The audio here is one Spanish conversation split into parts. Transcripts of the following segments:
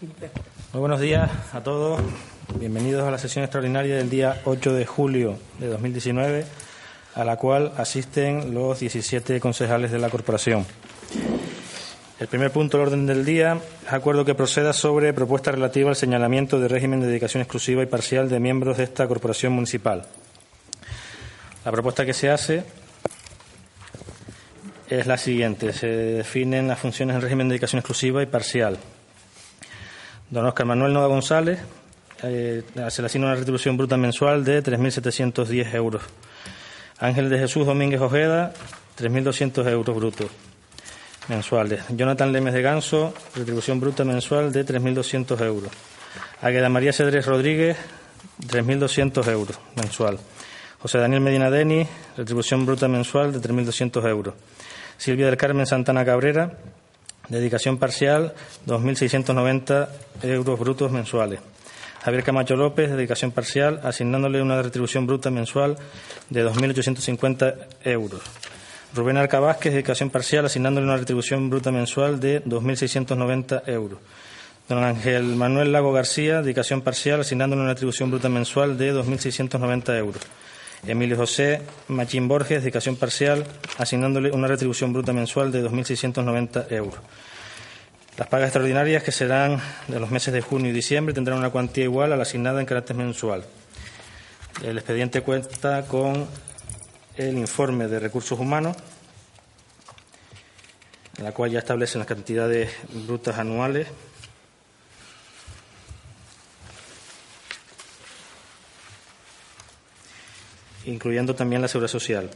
Muy buenos días a todos. Bienvenidos a la sesión extraordinaria del día 8 de julio de 2019, a la cual asisten los 17 concejales de la corporación. El primer punto del orden del día es acuerdo que proceda sobre propuesta relativa al señalamiento de régimen de dedicación exclusiva y parcial de miembros de esta corporación municipal. La propuesta que se hace es la siguiente. Se definen las funciones en régimen de dedicación exclusiva y parcial. Don Oscar Manuel Nova González eh, se le asigna una retribución bruta mensual de 3.710 euros. Ángel de Jesús Domínguez Ojeda, 3.200 euros brutos mensuales. Jonathan Lemes de Ganso, retribución bruta mensual de 3.200 euros. Águeda María Cedrés Rodríguez, 3.200 euros mensual. José Daniel Medina Deni, retribución bruta mensual de 3.200 euros. Silvia del Carmen Santana Cabrera, dedicación parcial, 2.690 euros brutos mensuales. Javier Camacho López, dedicación parcial, asignándole una retribución bruta mensual de 2.850 euros. Rubén Arca Vázquez, dedicación parcial, asignándole una retribución bruta mensual de 2.690 euros. Don Ángel Manuel Lago García, dedicación parcial, asignándole una retribución bruta mensual de 2.690 euros. Emilio José Machín Borges, dedicación parcial, asignándole una retribución bruta mensual de 2.690 euros. Las pagas extraordinarias, que serán de los meses de junio y diciembre, tendrán una cuantía igual a la asignada en carácter mensual. El expediente cuenta con el informe de recursos humanos, en la cual ya establecen las cantidades brutas anuales. Incluyendo también la seguridad social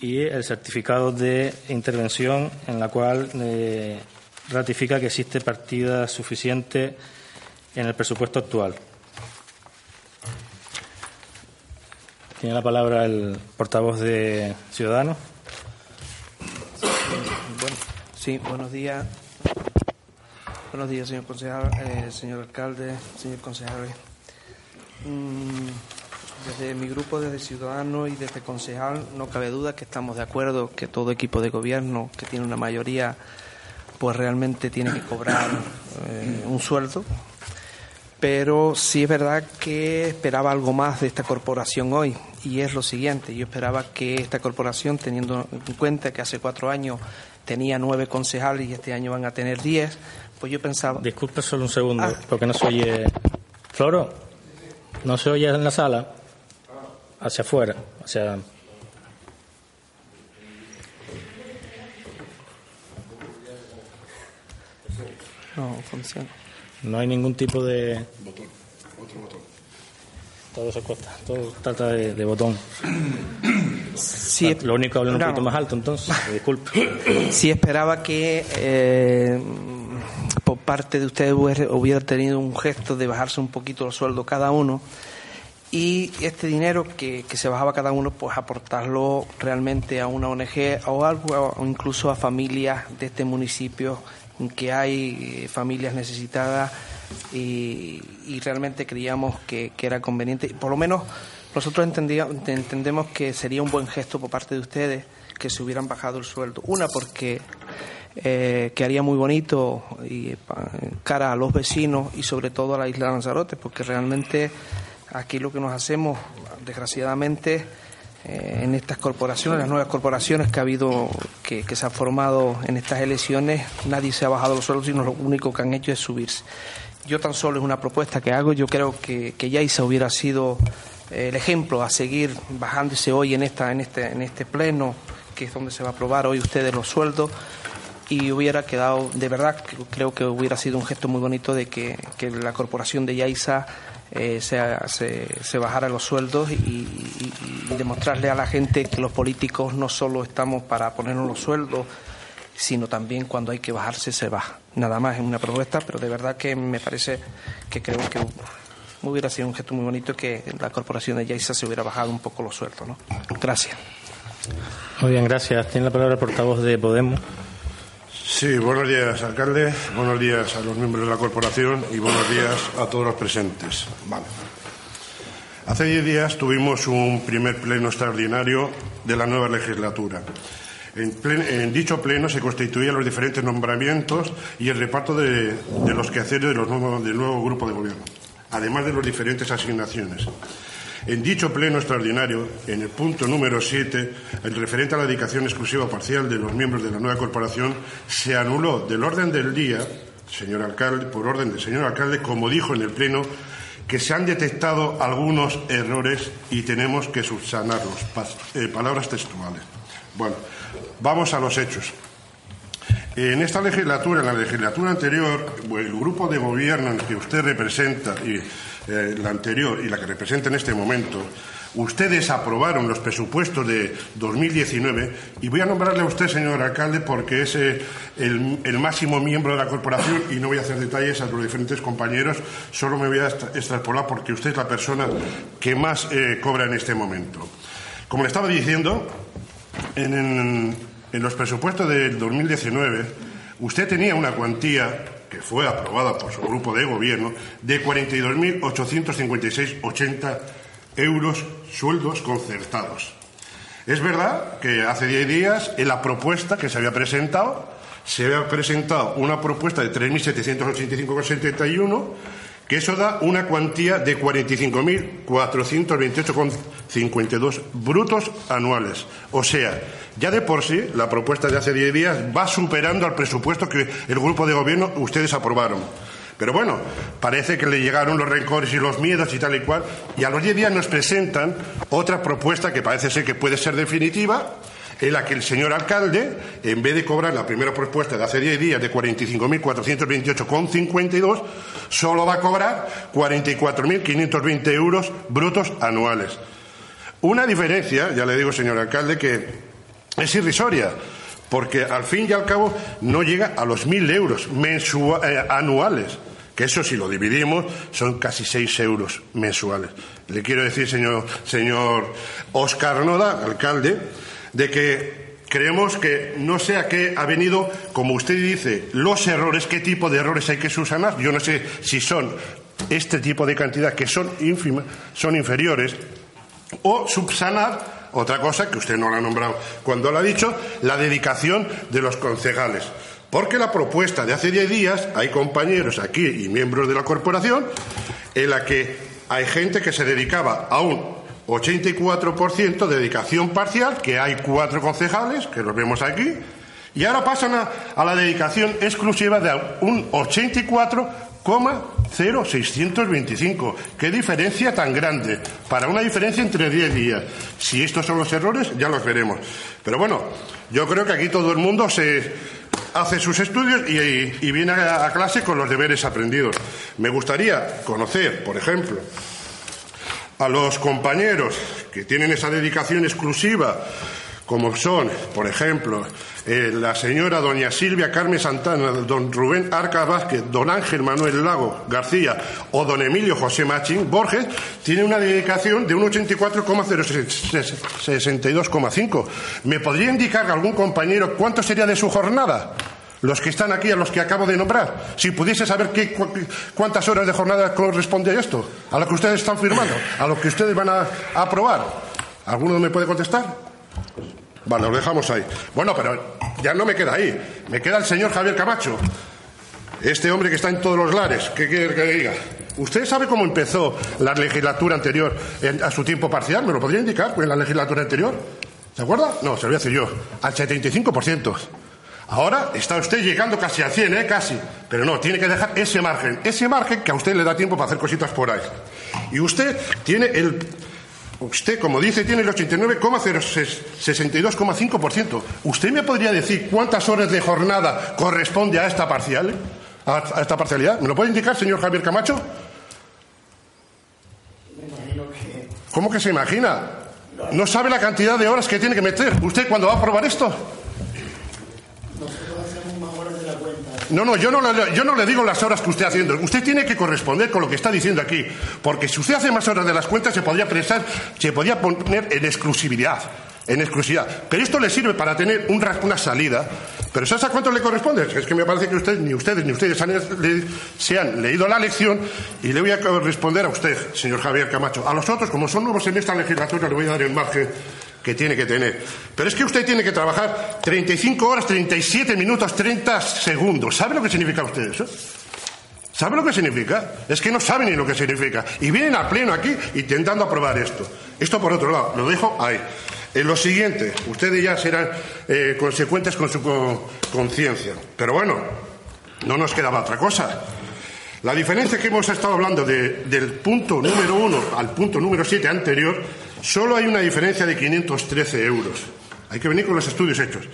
y el certificado de intervención en la cual eh, ratifica que existe partida suficiente en el presupuesto actual. Tiene la palabra el portavoz de Ciudadanos. Sí, buenos días. Buenos días, señor concejal, eh, señor alcalde, señor concejal. Mm, desde mi grupo, desde Ciudadanos y desde Concejal, no cabe duda que estamos de acuerdo que todo equipo de gobierno que tiene una mayoría, pues realmente tiene que cobrar eh, un sueldo. Pero sí es verdad que esperaba algo más de esta corporación hoy, y es lo siguiente: yo esperaba que esta corporación, teniendo en cuenta que hace cuatro años tenía nueve concejales y este año van a tener diez, pues yo pensaba. Disculpe solo un segundo, ah. porque no se oye. Floro, ¿no se oye en la sala? Hacia afuera, hacia... No funciona. No hay ningún tipo de... Botón, otro botón. Todo se cuesta, todo trata de, botón. Sí, Lo único hablar un poquito más alto, entonces, disculpe. Sí esperaba que eh, por parte de ustedes hubiera tenido un gesto de bajarse un poquito los sueldos cada uno y este dinero que, se bajaba cada uno, pues aportarlo realmente a una ONG o algo, o incluso a familias de este municipio, que hay eh, familias necesitadas y, realmente creíamos que, era conveniente. Por lo menos nosotros entendemos que sería un buen gesto por parte de ustedes que se hubieran bajado el sueldo. Una, porque eh, quedaría muy bonito y eh, cara a los vecinos y sobre todo a la isla de Lanzarote, porque realmente Aquí lo que nos hacemos, desgraciadamente, eh, en estas corporaciones, las nuevas corporaciones que ha habido, que, se han formado en estas elecciones, nadie se ha bajado los sueldos, sino lo único que han hecho es subirse. Yo tan solo es una propuesta que hago, yo creo que, que Yaisa hubiera sido eh, el ejemplo a seguir bajándose hoy en, esta, en, este, en este pleno, que es donde se va a aprobar hoy ustedes los sueldos y hubiera quedado, de verdad, creo que hubiera sido un gesto muy bonito de que, que la corporación de Yaisa eh, se, se, bajara los sueldos y, demostrarle a la gente que los políticos no solo estamos para ponernos los sueldos, sino también cuando hay que bajarse se baja. Nada más es una propuesta, pero de verdad que me parece que creo que hubiera sido un gesto muy bonito que la corporación de Yaisa se hubiera bajado un poco los sueldos. ¿no? Gracias. Muy bien, gracias. Tiene la palabra el portavoz de Podemos. Sí, buenos días, alcalde. Buenos días a los miembros de la corporación y buenos días a todos los presentes. Vale. Hace diez días tuvimos un primer pleno extraordinario de la nueva legislatura. En, dicho pleno se constituían los diferentes nombramientos y el reparto de, los quehaceres de los del nuevo grupo de gobierno, además de las diferentes asignaciones. En dicho pleno extraordinario, en el punto número 7, el referente a la dedicación exclusiva parcial de los miembros de la nueva corporación, se anuló del orden del día, señor alcalde, por orden del señor alcalde, como dijo en el pleno, que se han detectado algunos errores y tenemos que subsanarlos. Eh, palabras textuales. Bueno, Vamos a los hechos. En esta legislatura, en la legislatura anterior, el grupo de gobierno en el que usted representa, y eh, la anterior y la que representa en este momento, ustedes aprobaron los presupuestos de 2019 y voy a nombrarle a usted, señor alcalde, porque es eh, el, máximo miembro de la corporación y no voy a hacer detalles a los diferentes compañeros, solo me voy a extrapolar porque usted es la persona que más eh, cobra en este momento. Como le estaba diciendo, en, los presupuestos del 2019 usted tenía una cuantía que fue aprobada por su grupo de gobierno de 42.856,80 euros sueldos concertados. Es verdad que hace 10 días en la propuesta que se había presentado se había presentado una propuesta de 3.785,71 que eso da una cuantía de 45.428,52 brutos anuales. O sea, ya de por sí, la propuesta de hace 10 días va superando al presupuesto que el grupo de gobierno ustedes aprobaron. Pero bueno, parece que le llegaron los rencores y los miedos y tal y cual, y a los 10 días nos presentan otra propuesta que parece ser que puede ser definitiva, en la que el señor alcalde, en vez de cobrar la primera propuesta de hace 10 días de 45.428,52, solo va a cobrar 44.520 euros brutos anuales. Una diferencia, ya le digo, señor alcalde, que es irrisoria, porque al fin y al cabo no llega a los 1.000 euros eh, anuales que eso si lo dividimos son casi 6 euros mensuales. Le quiero decir, señor, señor Oscar Noda, alcalde, de que creemos que no sé a qué ha venido, como usted dice, los errores, qué tipo de errores hay que subsanar. Yo no sé si son este tipo de cantidad que son ínfimas, son inferiores, o subsanar otra cosa que usted no la ha nombrado cuando lo ha dicho, la dedicación de los concejales. Porque la propuesta de hace 10 días, hay compañeros aquí y miembros de la corporación, en la que hay gente que se dedicaba a un 84% de dedicación parcial, que hay cuatro concejales, que los vemos aquí, y ahora pasan a, la dedicación exclusiva de un 84,0625. ¿Qué diferencia tan grande? Para una diferencia entre 10 días. Si estos son los errores, ya los veremos. Pero bueno, yo creo que aquí todo el mundo se hace sus estudios y viene a clase con los deberes aprendidos. Me gustaría conocer, por ejemplo, a los compañeros que tienen esa dedicación exclusiva, como son, por ejemplo, eh, la señora doña Silvia Carmen Santana, don Rubén Arca Vázquez, don Ángel Manuel Lago García o don Emilio José Machín Borges, tienen una dedicación de un 84,062,5. ¿Me podría indicar algún compañero cuánto sería de su jornada? Los que están aquí, a los que acabo de nombrar, si pudiese saber qué, cuántas horas de jornada corresponde a esto, a lo que ustedes están firmando, a lo que ustedes van a, aprobar. ¿Alguno me puede contestar? Vale, lo dejamos ahí. Bueno, pero ya no me queda ahí. Me queda el señor Javier Camacho. Este hombre que está en todos los lares. ¿Qué quiere que diga? ¿Usted sabe cómo empezó la legislatura anterior a su tiempo parcial? ¿Me lo podría indicar? en la legislatura anterior. ¿Se acuerda? No, se lo voy a decir yo. Al 75%. Ahora está usted llegando casi a 100, ¿eh? Casi. Pero no, tiene que dejar ese margen. Ese margen que a usted le da tiempo para hacer cositas por ahí. Y usted tiene el. Usted, como dice, tiene el 89,62,5%. ¿Usted me podría decir cuántas horas de jornada corresponde a esta parcial? A, esta parcialidad? ¿Me lo puede indicar, señor Javier Camacho? ¿Cómo que se imagina? ¿No sabe la cantidad de horas que tiene que meter usted cuando va a aprobar esto? No, no, yo no, le, digo las horas que usted está haciendo. Usted tiene que corresponder con lo que está diciendo aquí. Porque si usted hace más horas de las cuentas, se podría prestar, se podría poner en exclusividad. En exclusividad. Pero esto le sirve para tener una salida. Pero ¿sabes a cuánto le corresponde? Es que me parece que usted, ni ustedes ni ustedes se han leído la lección y le voy a responder a usted, señor Javier Camacho. A los otros, como son nuevos en esta legislatura, le voy a dar el margen que tiene que tener. Pero es que usted tiene que trabajar 35 horas, 37 minutos, 30 segundos. ¿Sabe lo que significa usted eso? ¿Sabe lo que significa? Es que no saben ni lo que significa. Y vienen a pleno aquí intentando aprobar esto. Esto por otro lado, lo dejo ahí. En lo siguiente, ustedes ya serán eh, consecuentes con su conciencia. Pero bueno, no nos quedaba otra cosa. La diferencia que hemos estado hablando del punto número uno al punto número siete anterior, solo hay una diferencia de 513 euros. Hay que venir con los estudios hechos.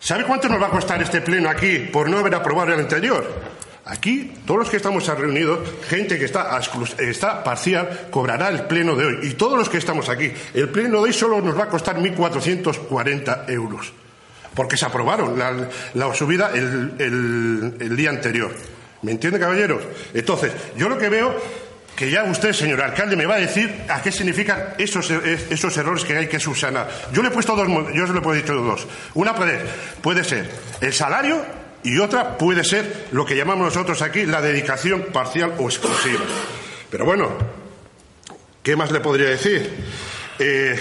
¿Sabe cuánto nos va a costar este pleno aquí por no haber aprobado el anterior? Aquí, todos los que estamos reunidos, gente que está, parcial, cobrará el pleno de hoy. Y todos los que estamos aquí, el pleno de hoy solo nos va a costar 1.440 euros. Porque se aprobaron la, subida el, día anterior. ¿Me entiende, caballeros? Entonces, yo lo que veo que ya usted, señor alcalde, me va a decir a qué significan esos, esos errores que hay que subsanar. Yo le he puesto dos, yo lo he dicho dos. Una puede, puede ser el salario y otra puede ser lo que llamamos nosotros aquí la dedicación parcial o exclusiva. Pero bueno, ¿qué más le podría decir? Eh,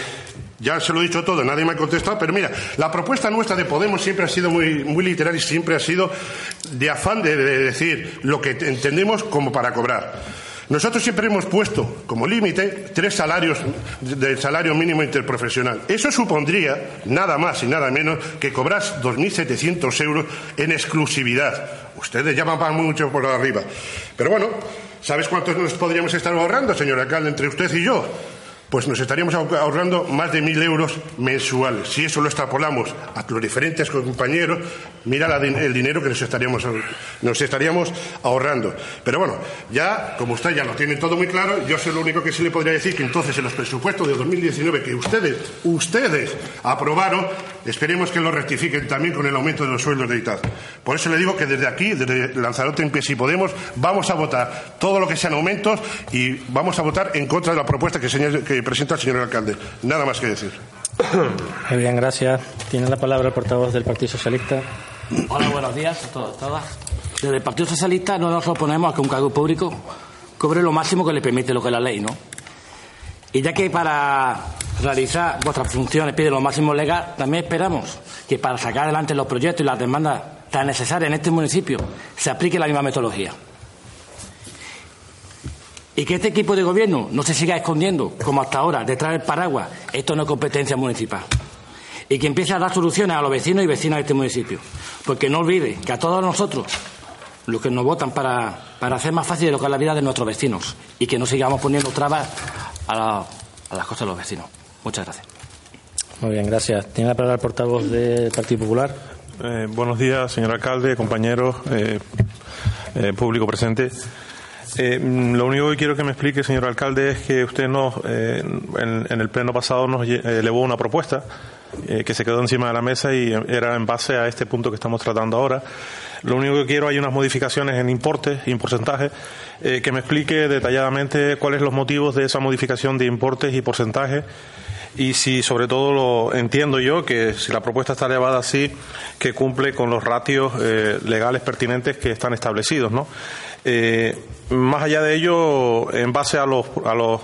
ya se lo he dicho todo, nadie me ha contestado, pero mira, la propuesta nuestra de Podemos siempre ha sido muy, muy literal y siempre ha sido de afán de decir lo que entendemos como para cobrar. Nosotros siempre hemos puesto como límite tres salarios del salario mínimo interprofesional. Eso supondría nada más y nada menos que cobrar 2.700 euros en exclusividad. Ustedes llaman para mucho por arriba. Pero bueno, ¿sabes cuántos nos podríamos estar ahorrando, señor alcalde, entre usted y yo? Pues nos estaríamos ahorrando más de mil euros mensuales. Si eso lo extrapolamos a los diferentes compañeros, mira el dinero que nos estaríamos, nos estaríamos ahorrando. Pero bueno, ya, como usted ya lo tiene todo muy claro, yo sé lo único que sí le podría decir que entonces en los presupuestos de 2019 que ustedes, ustedes aprobaron, esperemos que lo rectifiquen también con el aumento de los sueldos de ITAD. Por eso le digo que desde aquí, desde Lanzarote en pie, si podemos, vamos a votar todo lo que sean aumentos y vamos a votar en contra de la propuesta que, que presenta el señor alcalde. Nada más que decir. Muy bien, gracias. Tiene la palabra el portavoz del Partido Socialista. Hola, buenos días a todos, todas. Desde el Partido Socialista no nos oponemos a que un cargo público cobre lo máximo que le permite lo que es la ley, ¿no? Y ya que para realizar vuestras funciones pide lo máximo legal, también esperamos que para sacar adelante los proyectos y las demandas tan necesarias en este municipio se aplique la misma metodología y que este equipo de gobierno no se siga escondiendo, como hasta ahora, detrás del paraguas, esto no es competencia municipal. Y que empiece a dar soluciones a los vecinos y vecinas de este municipio. Porque no olvide que a todos nosotros, los que nos votan para, hacer más fácil lo que es la vida de nuestros vecinos, y que no sigamos poniendo trabas a, las cosas de los vecinos. Muchas gracias. Muy bien, gracias. Tiene la palabra el portavoz del Partido Popular. Eh, buenos días, señor alcalde, compañeros, eh, eh, público presente. Eh, lo único que quiero que me explique, señor alcalde, es que usted nos, eh, en, el pleno pasado nos elevó una propuesta eh, que se quedó encima de la mesa y era en base a este punto que estamos tratando ahora. Lo único que quiero hay unas modificaciones en importes y en porcentajes que me explique detalladamente cuáles los motivos de esa modificación de importes y porcentajes y si sobre todo lo entiendo yo que si la propuesta está elevada así que cumple con los ratios legales pertinentes que están establecidos no eh, más allá de ello, en base a los, a los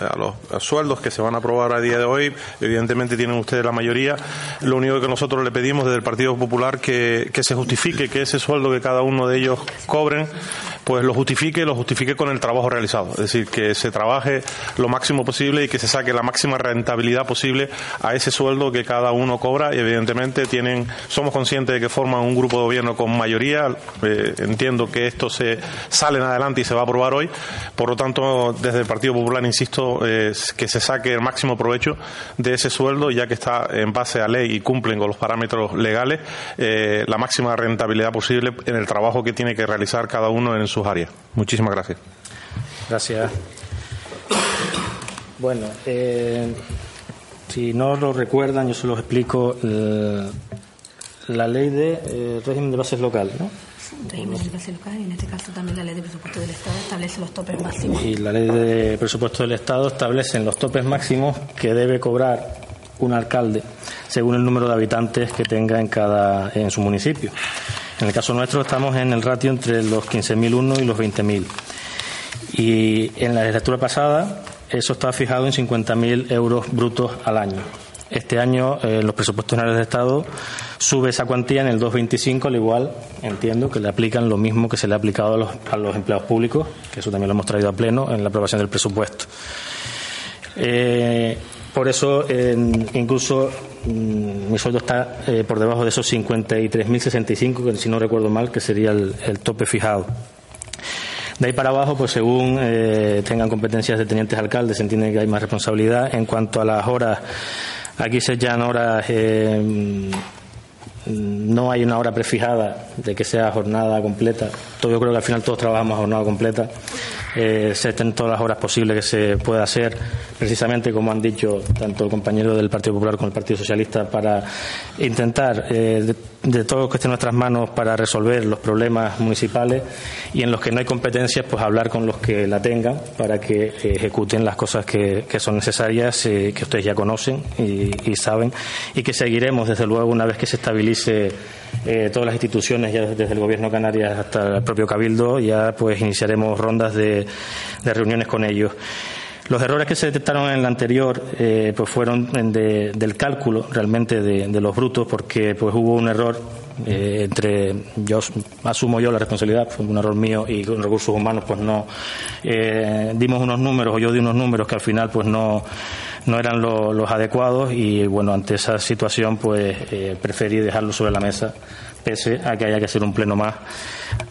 a los sueldos que se van a aprobar a día de hoy, evidentemente tienen ustedes la mayoría. Lo único que nosotros le pedimos desde el Partido Popular que, que se justifique que ese sueldo que cada uno de ellos cobren, pues lo justifique, lo justifique con el trabajo realizado. Es decir, que se trabaje lo máximo posible y que se saque la máxima rentabilidad posible a ese sueldo que cada uno cobra. Y evidentemente tienen, somos conscientes de que forman un grupo de gobierno con mayoría. Eh, entiendo que esto se sale adelante y se va a aprobar hoy. Por lo tanto, desde el Partido Popular insisto, que se saque el máximo provecho de ese sueldo, ya que está en base a ley y cumplen con los parámetros legales, eh, la máxima rentabilidad posible en el trabajo que tiene que realizar cada uno en sus áreas. Muchísimas gracias. Gracias. Bueno, eh, si no lo recuerdan, yo se los explico. Eh, la ley de régimen de bases local, ¿no? Régimen de base local en este caso también la ley de presupuesto del Estado establece los topes máximos. Y la ley de presupuesto del Estado establece los topes máximos que debe cobrar un alcalde según el número de habitantes que tenga en cada en su municipio. En el caso nuestro estamos en el ratio entre los 15.001 y los 20.000. Y en la legislatura pasada eso estaba fijado en 50.000 euros brutos al año. Este año, eh, los presupuestos generales de Estado sube esa cuantía en el 2,25, al igual, entiendo, que le aplican lo mismo que se le ha aplicado a los, a los empleados públicos, que eso también lo hemos traído a pleno en la aprobación del presupuesto. Eh, por eso, incluso mm, mi sueldo está eh, por debajo de esos 53.065, que si no recuerdo mal, que sería el, tope fijado. De ahí para abajo, pues según tengan competencias de tenientes alcaldes, se entiende que hay más responsabilidad. En cuanto a las horas, aquí se llaman horas, eh, no hay una hora prefijada de que sea jornada completa. Yo creo que al final todos trabajamos jornada completa. Eh, se estén todas las horas posibles que se pueda hacer, precisamente como han dicho tanto el compañero del Partido Popular como el Partido Socialista, para intentar, eh, de, todo lo que esté en nuestras manos, para resolver los problemas municipales y en los que no hay competencias, pues hablar con los que la tengan para que ejecuten las cosas que, que son necesarias, eh, que ustedes ya conocen y, y saben, y que seguiremos, desde luego, una vez que se estabilice eh, todas las instituciones, ya desde el Gobierno de Canarias hasta el propio Cabildo, ya pues iniciaremos rondas de, de reuniones con ellos. Los errores que se detectaron en el anterior eh, pues fueron de- del cálculo realmente de, los brutos porque pues hubo un error eh, entre yo as- asumo yo la responsabilidad fue un error mío y con recursos humanos pues no eh, dimos unos números o yo di unos números que al final pues no no eran lo- los adecuados y bueno ante esa situación pues eh, preferí dejarlo sobre la mesa pese a que haya que hacer un pleno más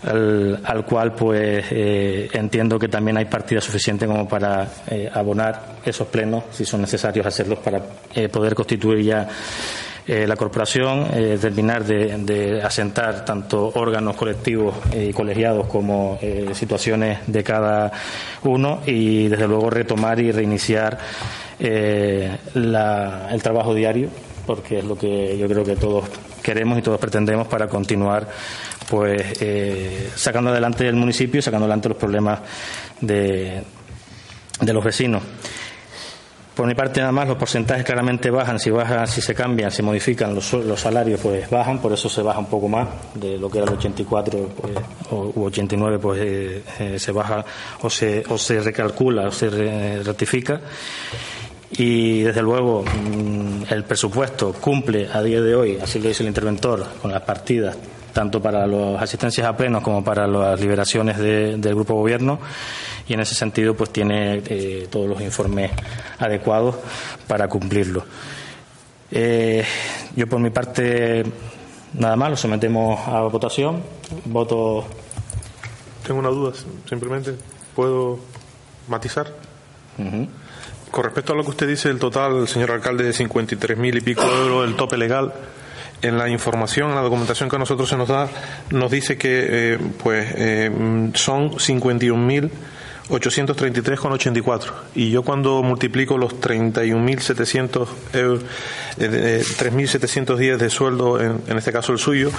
al, al cual pues eh, entiendo que también hay partida suficiente como para eh, abonar esos plenos si son necesarios hacerlos para eh, poder constituir ya la corporación, terminar de, de asentar tanto órganos colectivos y colegiados como situaciones de cada uno y desde luego retomar y reiniciar la- el trabajo diario porque es lo que yo creo que todos queremos y todos pretendemos para continuar pues eh, sacando adelante el municipio y sacando adelante los problemas de, de los vecinos. Por mi parte nada más los porcentajes claramente bajan, si bajan, si se cambian, se modifican los, los salarios pues bajan, por eso se baja un poco más de lo que era el 84 pues, o, u 89 pues eh, eh, se baja o se, o se recalcula o se re- ratifica y desde luego mm, el presupuesto cumple a día de hoy, así lo dice el interventor, con las partidas tanto para las asistencias a plenos como para las liberaciones de- del grupo gobierno y en ese sentido pues tiene eh, todos los informes adecuados para cumplirlo. Eh, yo por mi parte nada más, lo sometemos a votación. Voto Tengo una duda, simplemente puedo matizar. Con respecto a lo que usted dice, el total, señor alcalde, de 53 mil y pico euros, el tope legal, en la información, en la documentación que a nosotros se nos da, nos dice que eh, pues eh, son 51.833,84. Y yo cuando multiplico los 31.700 euros, eh, de- 3.710 de sueldo, en, en este caso el suyo,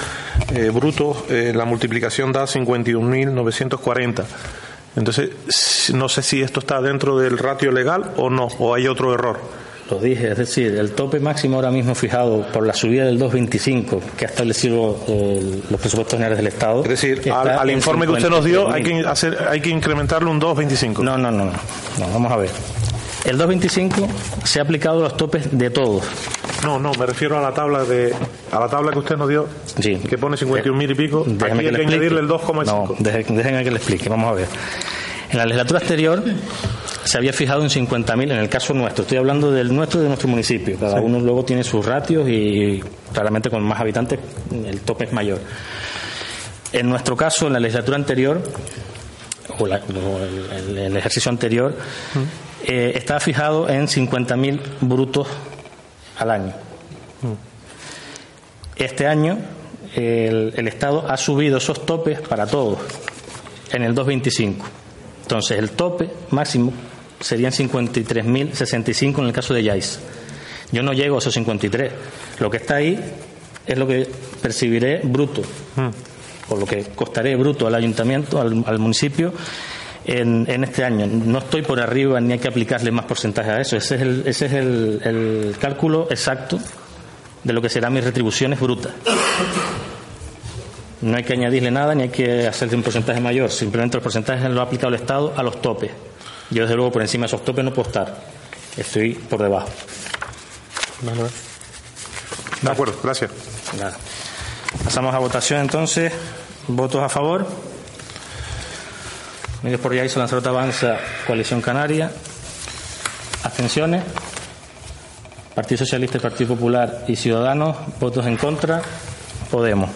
eh, bruto, eh, la multiplicación da 51.940. Entonces, no sé si esto está dentro del ratio legal o no, o hay otro error. Lo dije, es decir, el tope máximo ahora mismo fijado por la subida del 2.25 que ha establecido eh, los presupuestos generales del Estado. Es decir, al, informe que usted nos dio hay 53.000. que, hacer, hay que incrementarle un 2,25. No, no, no, no, no, vamos a ver. El 2.25 se ha aplicado a los topes de todos. No, no, me refiero a la tabla de a la tabla que usted nos dio, Sí. que pone 51 mil y pico. Déjeme Aquí hay que añadirle el 2,5. No, déjenme que le explique, vamos a ver. En la legislatura anterior se había fijado en 50.000, en el caso nuestro, estoy hablando del nuestro y de nuestro municipio. Cada uno luego tiene sus ratios y claramente con más habitantes el tope es mayor. En nuestro caso, en la legislatura anterior, o, la- o el, el- el ejercicio anterior, eh, estaba fijado en 50.000 brutos al año. Este año el, el Estado ha subido esos topes para todos en el 2.25. Entonces el tope máximo serían 53.065 en el caso de Yais. Yo no llego a esos 53. Lo que está ahí es lo que percibiré bruto, o lo que costaré bruto al ayuntamiento, al, al municipio. En, en este año no estoy por arriba ni hay que aplicarle más porcentaje a eso. Ese es el, ese es el, el cálculo exacto de lo que serán mis retribuciones brutas. No hay que añadirle nada ni hay que hacerle un porcentaje mayor. Simplemente los porcentajes lo ha aplicado el Estado a los topes. Yo, desde luego, por encima de esos topes no puedo estar. Estoy por debajo. De acuerdo, gracias. Nada. Pasamos a votación entonces. ¿Votos a favor? Unidos por Yaiza, Lanzarote Avanza, Coalición Canaria. ¿Abstenciones? Partido Socialista, Partido Popular y Ciudadanos. ¿Votos en contra? Podemos.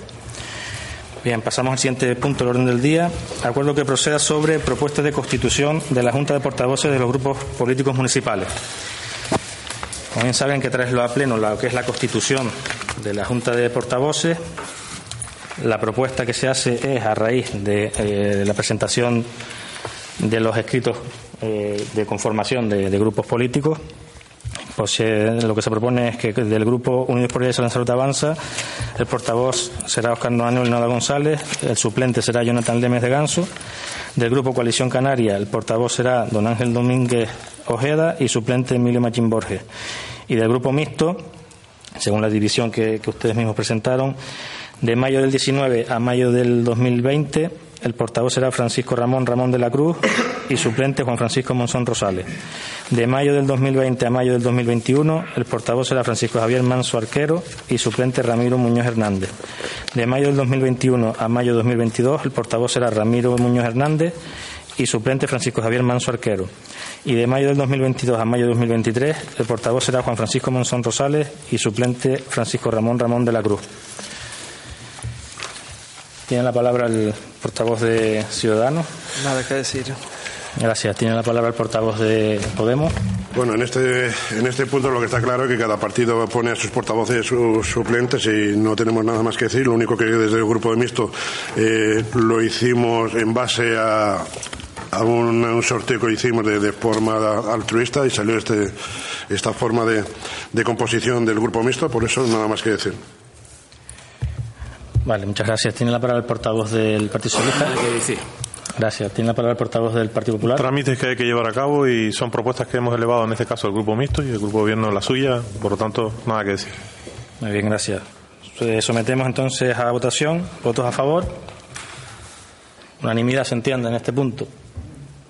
Bien, pasamos al siguiente punto del orden del día. Acuerdo que proceda sobre propuestas de constitución de la Junta de Portavoces de los grupos políticos municipales. Como bien saben que traes lo a pleno lo que es la constitución de la Junta de Portavoces. La propuesta que se hace es a raíz de, eh, la presentación de los escritos eh, de conformación de, grupos políticos pues eh, lo que se propone es que del grupo Unidos por Ideas Lanzarote Avanza, el portavoz será Oscar Manuel Nada González, el suplente será Jonathan Lemes de Ganso, del grupo Coalición Canaria, el portavoz será don Ángel Domínguez Ojeda y suplente Emilio Machín Borges. Y del grupo mixto, según la división que ustedes mismos presentaron, de mayo del 19 a mayo del 2020, el portavoz será Francisco Ramón Ramón de la Cruz y suplente Juan Francisco Monzón Rosales. De mayo del 2020 a mayo del 2021, el portavoz será Francisco Javier Manso Arquero y suplente Ramiro Muñoz Hernández. De mayo del 2021 a mayo del 2022, el portavoz será Ramiro Muñoz Hernández y suplente Francisco Javier Manso Arquero. Y de mayo del 2022 a mayo del 2023, el portavoz será Juan Francisco Monzón Rosales y suplente Francisco Ramón Ramón de la Cruz. Tiene la palabra el portavoz de Ciudadanos. Nada que decir. Gracias. Tiene la palabra el portavoz de Podemos. Bueno, en este, en este punto lo que está claro es que cada partido pone a sus portavoces, sus suplentes y no tenemos nada más que decir. Lo único que desde el grupo de mixto eh, lo hicimos en base a, a un, un, sorteo que hicimos de, de, forma altruista y salió este, esta forma de, de composición del grupo mixto. Por eso nada más que decir. Vale, muchas gracias. Tiene la palabra el portavoz del Partido Socialista. ¿Qué decir? Gracias. Tiene la palabra el portavoz del Partido Popular. Trámites que hay que llevar a cabo y son propuestas que hemos elevado en este caso el Grupo Mixto y el Grupo Gobierno la suya. Por lo tanto, nada que decir. Muy bien, gracias. Sometemos entonces a votación. ¿Votos a favor? Unanimidad se entiende en este punto.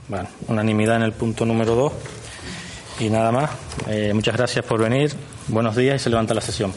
Bueno, unanimidad en el punto número dos. Y nada más. Eh, muchas gracias por venir. Buenos días y se levanta la sesión.